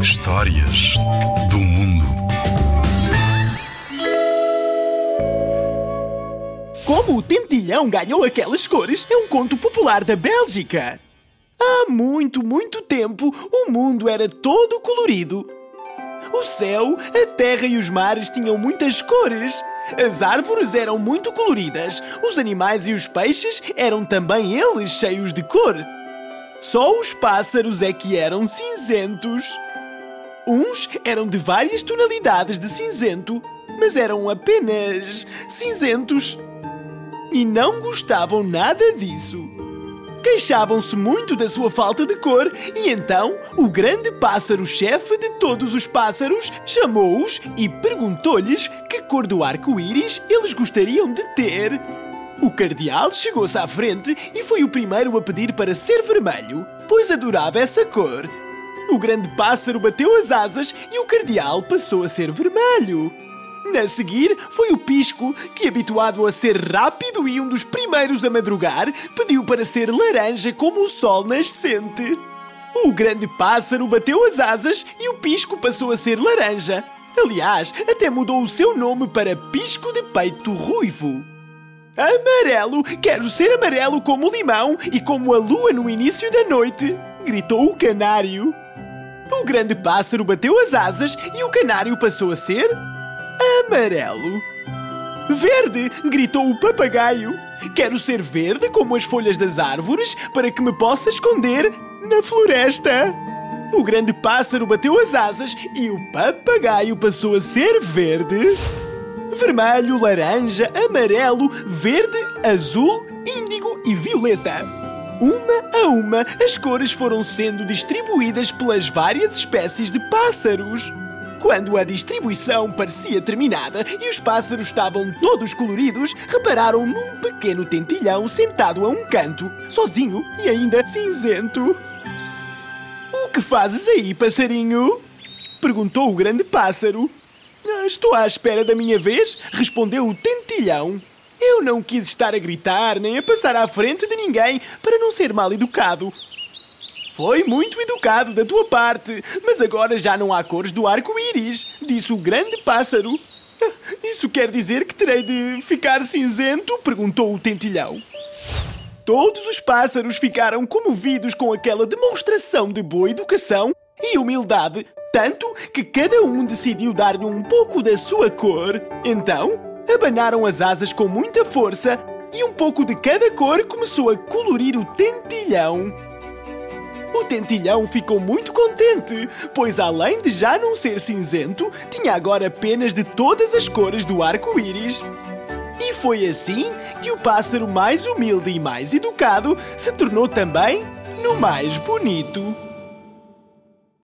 Histórias do mundo. Como o tentilhão ganhou aquelas cores é um conto popular da Bélgica. Há muito, muito tempo, o mundo era todo colorido. O céu, a terra e os mares tinham muitas cores. As árvores eram muito coloridas. Os animais e os peixes eram também eles cheios de cor. Só os pássaros é que eram cinzentos. Uns eram de várias tonalidades de cinzento, mas eram apenas cinzentos. E não gostavam nada disso. Queixavam-se muito da sua falta de cor e então o grande pássaro-chefe de todos os pássaros chamou-os e perguntou-lhes que cor do arco-íris eles gostariam de ter. O cardeal chegou-se à frente e foi o primeiro a pedir para ser vermelho, pois adorava essa cor. O grande pássaro bateu as asas e o cardeal passou a ser vermelho. A seguir foi o Pisco, que, habituado a ser rápido e um dos primeiros a madrugar, pediu para ser laranja como o sol nascente. O grande pássaro bateu as asas e o Pisco passou a ser laranja. Aliás, até mudou o seu nome para Pisco de Peito Ruivo. Amarelo! Quero ser amarelo como o limão e como a lua no início da noite! gritou o canário. O grande pássaro bateu as asas e o canário passou a ser amarelo. Verde! gritou o papagaio. Quero ser verde como as folhas das árvores para que me possa esconder na floresta. O grande pássaro bateu as asas e o papagaio passou a ser verde. Vermelho, laranja, amarelo, verde, azul, índigo e violeta. Uma a uma, as cores foram sendo distribuídas pelas várias espécies de pássaros. Quando a distribuição parecia terminada e os pássaros estavam todos coloridos, repararam num pequeno tentilhão sentado a um canto, sozinho e ainda cinzento. O que fazes aí, passarinho? perguntou o grande pássaro. "Ah, Estou à espera da minha vez, respondeu o tentilhão. Eu não quis estar a gritar nem a passar à frente de ninguém para não ser mal educado. Foi muito educado da tua parte, mas agora já não há cores do arco-íris, disse o grande pássaro. "Ah, Isso quer dizer que terei de ficar cinzento? perguntou o tentilhão. Todos os pássaros ficaram comovidos com aquela demonstração de boa educação e humildade, tanto que cada um decidiu dar-lhe um pouco da sua cor. Então, abanaram as asas com muita força e um pouco de cada cor começou a colorir o tentilhão. O tentilhão ficou muito contente, pois além de já não ser cinzento, tinha agora penas de todas as cores do arco-íris. E foi assim que o pássaro mais humilde e mais educado se tornou também no mais bonito.